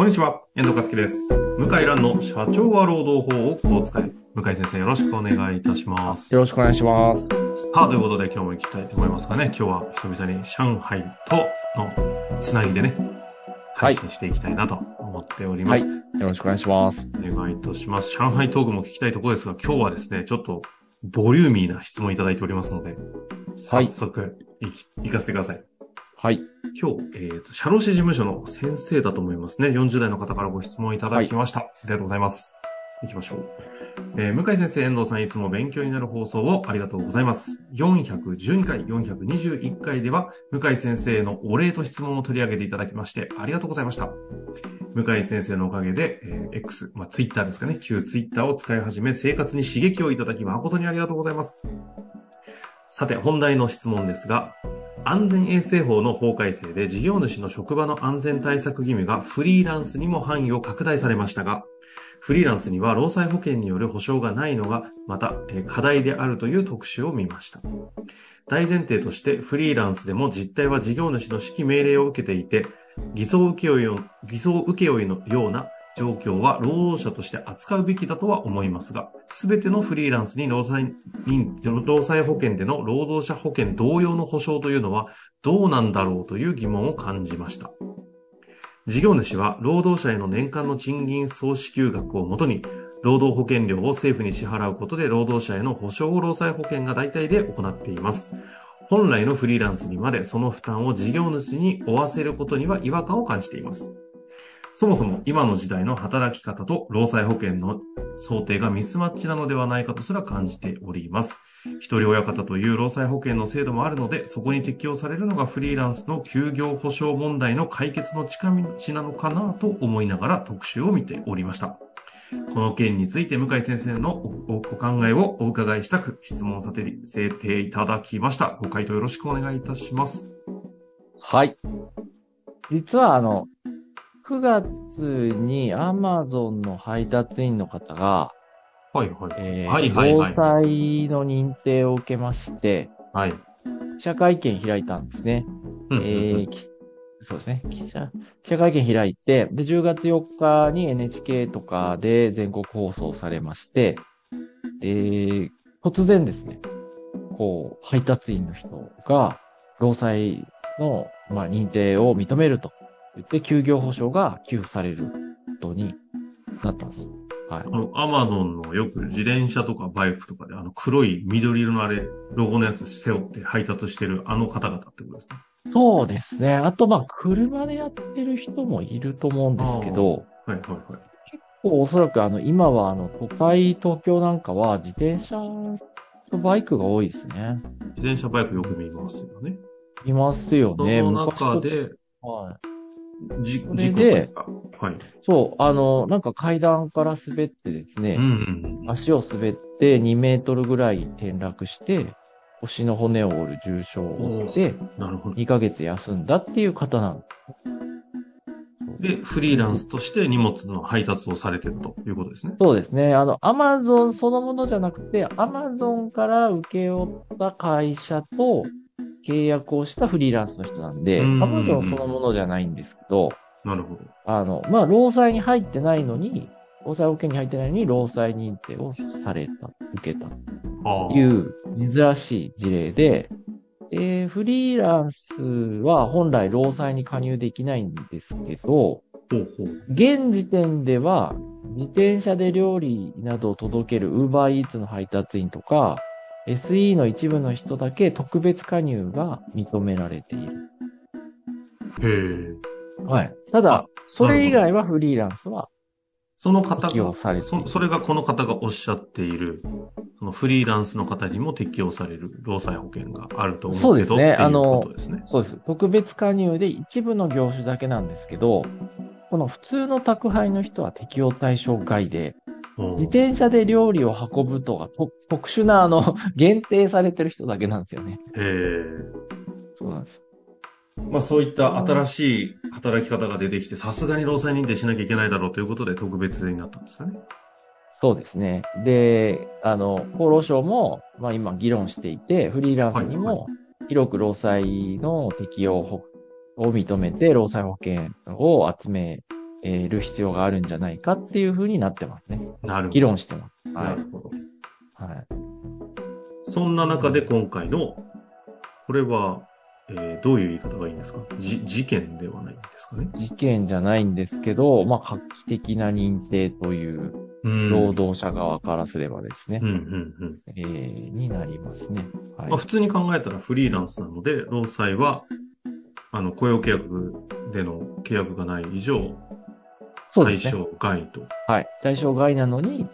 こんにちは、遠藤和樹です。向井蘭の社長は労働法をこう使え。向井先生よろしくお願いいたします。よろしくお願いします。さあ、ということで今日も行きたいと思いますがね、今日は久々に上海とのつなぎでね、はい配信していきたいなと思っております。よろしくお願いします。お願いいたします。上海トークも聞きたいところですが、今日はですね、ちょっとボリューミーな質問いただいておりますので、早速いき、行かせてください。はい。今日、えーと、社労士事務所の先生だと思いますね。40代の方からご質問いただきました。ありがとうございます。行きましょう。えー向井先生、遠藤さん、いつも勉強になる放送をありがとうございます。412回、421回では、向井先生へのお礼と質問を取り上げていただきまして、ありがとうございました。向井先生のおかげで、えー X、まあ、ツイッターですかね、旧ツイッターを使い始め、生活に刺激をいただき、誠にありがとうございます。さて、本題の質問ですが、安全衛生法の法改正で事業主の職場の安全対策義務がフリーランスにも範囲を拡大されましたが、フリーランスには労災保険による保障がないのが、また課題であるという特集を見ました。大前提としてフリーランスでも実態は事業主の指揮命令を受けていて、偽装請負の偽装請負のような状況は労働者として扱うべきだとは思いますが、すべてのフリーランスに労災労災保険での労働者保険同様の保障というのはどうなんだろうという疑問を感じました。事業主は労働者への年間の賃金総支給額をもとに、労働保険料を政府に支払うことで労働者への保障を労災保険が大体で行っています。本来のフリーランスにまでその負担を事業主に負わせることには違和感を感じています。そもそも今の時代の働き方と労災保険の想定がミスマッチなのではないかとすら感じております。一人親方という労災保険の制度もあるので、そこに適用されるのがフリーランスの休業保障問題の解決の近道なのかなと思いながら特集を見ておりました。この件について向井先生のお考えをお伺いしたく質問させていただきました。ご回答よろしくお願いいたします。はい。実はあの、9月に Amazon の配達員の方が、はいはい。えーはいはいはい労災の認定を受けまして、はい。記者会見開いたんですね。うんうんうんえーきそうですね。記者、記者会見開いて、で、10月4日に NHK とかで全国放送されまして、で、突然ですね、こう、配達員の人が、労災の、まあ、認定を認めると言って、休業保障が給付されることになったんです。はいあ。の、アマゾンのよく自転車とかバイクとかで、あの黒い緑色のあれ、ロゴのやつ背負って配達してるあの方々ってことですね。そうですね。あと、まあ、車でやってる人もいると思うんですけど、はいはいはい。おそらくあの、今はあの、都会、東京なんかは自転車とバイクが多いですね。自転車バイクよく見ますよね。いますよね。その中で、はい。じ、それ事故で。はい。そう、あの、なんか階段から滑ってですね、うん。足を滑って2メートルぐらい転落して、腰の骨を折る重傷を負って、なるほど。2ヶ月休んだっていう方なんで、フリーランスとして荷物の配達をされてるということですね。そうですね。あの、アマゾンそのものじゃなくて、アマゾンから請け負った会社と契約をしたフリーランスの人なんで、アうんマゾンそのものじゃないんですけど、なるほど。あの、まあ、労災に入ってないのに、労災保険に入ってないのに、労災認定をされた、受けた。という珍しい事例で、で、フリーランスは本来労災に加入できないんですけど。現時点では、自転車で料理などを届ける Uber Eats の配達員とか、SE の一部の人だけ特別加入が認められている。へえ。はい。ただ、それ以外はフリーランスはその方が。そ、それがこの方がおっしゃっている、そのフリーランスの方にも適用される労災保険があると思うけどそうですねあの。そうです。特別加入で一部の業種だけなんですけど、この普通の宅配の人は適用対象外で、うん自転車で料理を運ぶとか、と特殊なあの、限定されてる人だけなんですよね。へえ。そうなんです。まあそういった新しい働き方が出てきて、さすがに労災認定しなきゃいけないだろうということで特別になったんですかね。そうですね。で、あの、厚労省も、まあ今議論していて、フリーランスにも広く労災の適用を認めて、労災保険を集めえる必要があるんじゃないかっていうふうになってますね。なるほど。議論してます。はないる。ほど。はい。そんな中で今回の、これは、えーどういう言い方がいいんですか？じ、事件ではないんですかね？事件じゃないんですけど、まあ、画期的な認定という、うん労働者側からすればですねうん、、うん、うん。えーになりますね。はいまあ、。普通に考えたらフリーランスなので、労災は、あの、雇用契約での契約がない以上、対そうですね。象外と。はい。対象外なのに、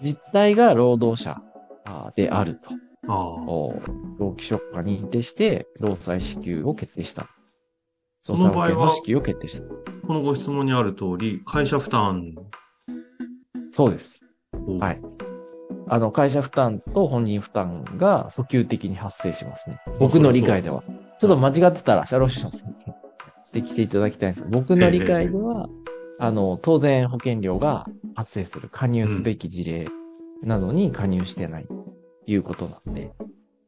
実態が労働者であると。ああ。お労基署が認定して、労災支給を決定した。その場合は、支給を決定した。このご質問にある通り、会社負担そうです。を、はいあの、会社負担と本人負担が訴求的に発生しますね。僕の理解では。ちょっと間違ってたら、社労士の先生指摘していただきたいんです僕の理解では、あの、当然保険料が発生する、加入すべき事例なのに加入してないということなんで、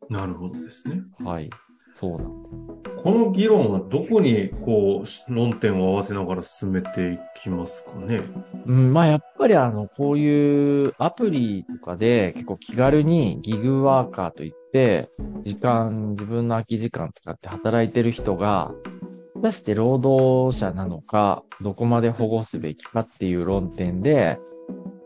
なるほどですね。はい。そうなんでこの議論はどこに、こう、論点を合わせながら進めていきますかね？うん、まあやっぱりあの、こういうアプリとかで結構気軽にギグワーカーといって、時間、自分の空き時間使って働いてる人が、果たして労働者なのか、どこまで保護すべきかっていう論点で、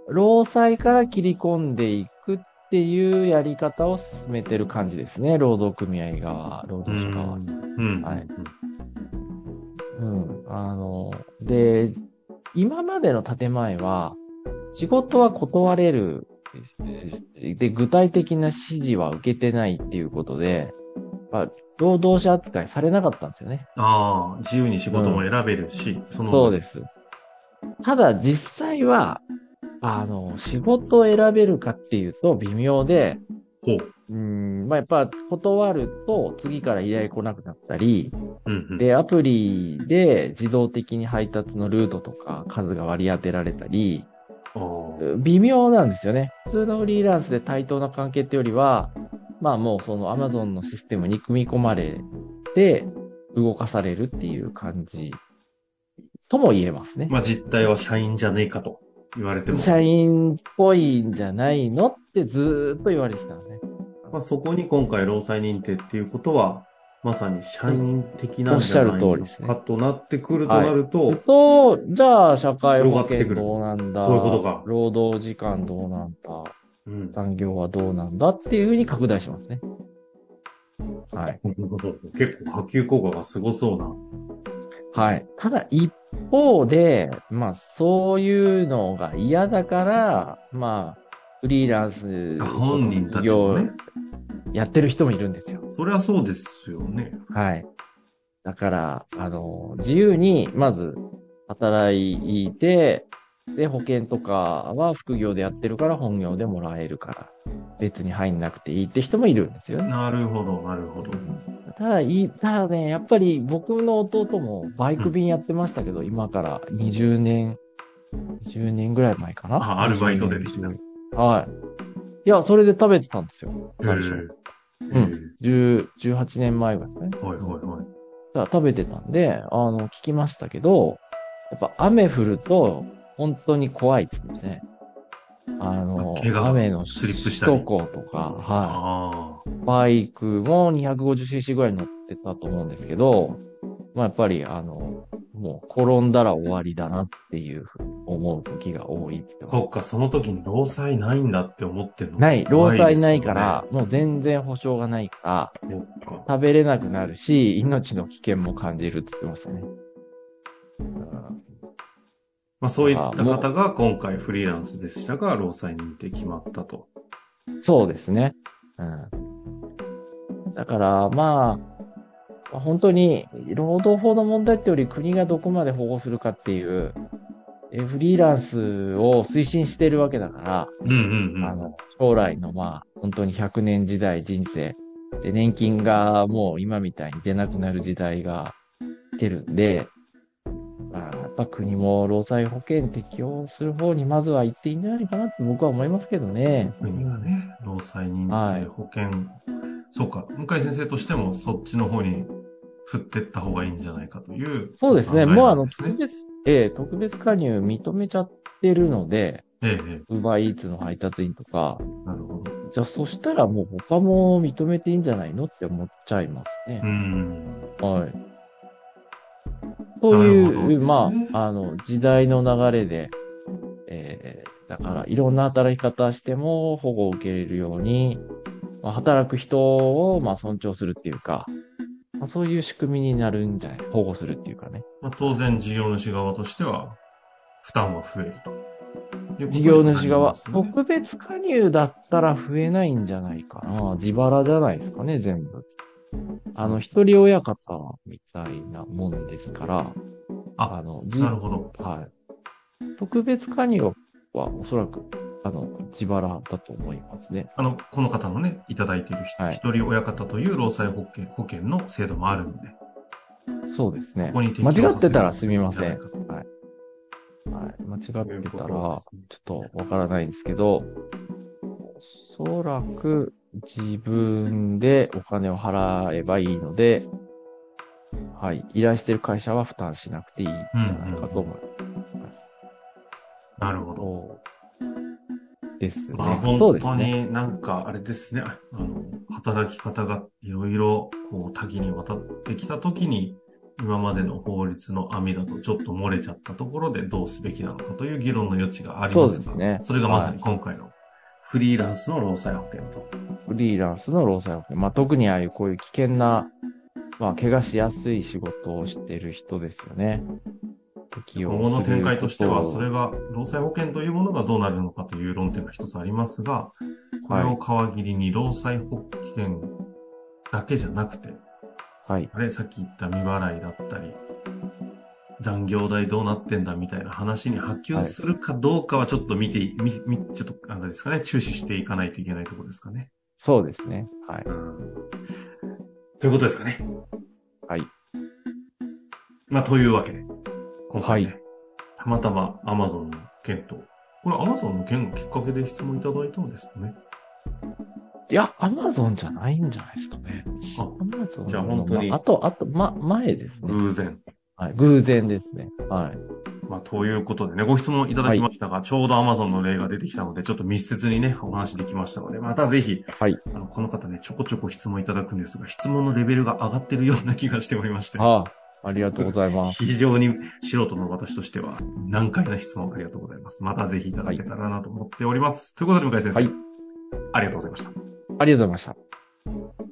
労災から切り込んでいくっていうやり方を進めてる感じですね。労働組合側、労働者側。うん。はいうん。あの、で、今までの建前は、仕事は断れる。で、具体的な指示は受けてないっていうことで、まあ、労働者扱いされなかったんですよね。ああ、自由に仕事も選べるし、そのそうです。ただ実際は、あの、仕事を選べるかっていうと微妙で、ほう。うん、まあ、やっぱ断ると次から依頼来なくなったり、うんうん。で、アプリで自動的に配達のルートとか数が割り当てられたり、微妙なんですよね。普通のフリーランスで対等な関係ってよりは、まあもうその Amazon のシステムに組み込まれて動かされるっていう感じとも言えますね。まあ実態は社員じゃねえかと言われても。社員っぽいんじゃないのってずーっと言われてたのね。まあ、そこに今回労災認定っていうことは、まさに社員的なんおっしゃるじゃないの通りですねかとなってくるとなると、と、じゃあ社会保険どうなんだ？そういうことか労働時間どうなんだ？うん。残業はどうなんだっていうふうに拡大しますね。はい。結構波及効果がすごそうな。はい。ただ一方で、まあそういうのが嫌だから、まあ、フリーランス本人たち業もね。やってる人もいるんですよ。そりゃそうですよね。はい。だから、あの、自由に、まず、働いて、で、保険とかは副業でやってるから本業でもらえるから、別に入んなくていいって人もいるんですよね。なるほど、なるほど。ただ、いい、ただね、やっぱり僕の弟もバイク便やってましたけど、今から20年、20年ぐらい前かな。あアルバイトで20年はい。いや、それで食べてたんですよ。最初。へうえん。10 18年前ぐらいですね。はいはいはい。だ食べてたんで、あの、聞きましたけど、やっぱ雨降ると、本当に怖いって言ってますね。あの、雨のスリップしたり首都高とか、はい。あバイクも 250cc ぐらい乗ってたと思うんですけど、まあやっぱりあの、もう転んだら終わりだなっていうふうに思う時が多いってそっか、その時に労災ないんだって思ってるのすない、労災ないか怖ら、もう全然保証がないから。食べれなくなるし、命の危険も感じるって言ってましたね。うんまあそういった方が今回フリーランスでしたが、労災認定決まったと。そうですね。うん。だから、まあ、本当に、労働法の問題ってより国がどこまで保護するかっていう、えフリーランスを推進してるわけだから、うんうんうん。あの、将来のまあ、本当に100年時代人生、で、年金がもう今みたいに出なくなる時代が来てるんで、っぱ国も労災保険適用する方にまずは行っていいんじゃないかなって僕は思いますけどね。国がね、労災認はい定保険、そうか、向井先生としてもそっちの方に振ってった方がいいんじゃないかという。そうですね。もうあの、なんですね別ええ、特別加入認めちゃってるので、ええ、えウーバーイーツの配達員とか、え、なるほど。じゃあそしたらもう他も認めていいんじゃないのって思っちゃいますねう。ん。はい。そういう、まあ、あの、時代の流れで、えー、だから、いろんな働き方しても保護を受けれるように、まあ、働く人を、まあ、尊重するっていうか、まあ、そういう仕組みになるんじゃない保護するっていうかね。まあ、当然事業主側としては、負担は増えると。事業主側、特別加入だったら増えないんじゃないかな。自腹じゃないですかね、全部。あの、一人親方みたいなもんですから、ああの、じなるほど。はい。特別加入はおそらく、あの、自腹だと思いますね。あの、この方のね、いただいている人、はい一人親方という労災保険、保険の制度もあるので、そうですねこ。こ間違ってたらすみません。はい。はい。間違ってたらちょっとわからないんですけど、おそらく自分でお金を払えばいいので、はい。依頼してる会社は負担しなくていいんじゃないかと思います。なるほど。ですね。まあ、本当ですね。になんか、あれですね。あの、働き方がいろいろ、こう、多岐にわたってきたときに、今までの法律の網だとちょっと漏れちゃったところでどうすべきなのかという議論の余地がありますがそうですねそれがまさに今回のフリーランスの労災保険と。フリーランスの労災保険。まあ、特にああいうこういう危険な、まあ、怪我しやすい仕事をしてる人ですよね。適用今後の展開としては、それが、労災保険というものがどうなるのかという論点が一つありますが、これを皮切りに労災保険だけじゃなくて、とはい。あれ、さっき言った未払いだったり、残業代どうなってんだみたいな話に波及するかどうかはちょっと見て、み、み、ちょっと、あれですかね、注視していかないといけないところですかね。そうですね。はい。うん。ということですかね。はい。まあ、というわけで、今回ね、はいたまたま Amazon の件と、これ Amazon の件がきっかけで質問いただいたんですかね。いや、アマゾンじゃないんじゃないですかね。あアマゾンじゃあ本当にあと、あと、ま、前ですね。偶然。はい。偶然ですね。はい。まあ、ということでね、ご質問いただきましたが、ちょうど Amazon の例が出てきたので、ちょっと密接にね、お話できましたので、またぜひ、はい。あの、この方ね、ちょこちょこ質問いただくんですが、質問のレベルが上がってるような気がしておりまして、ああ、ありがとうございます。非常に素人の私としては、難解な質問ありがとうございます。またぜひいただけたらなと思っております。ということで、向井先生、はいありがとうございました。ありがとうございました。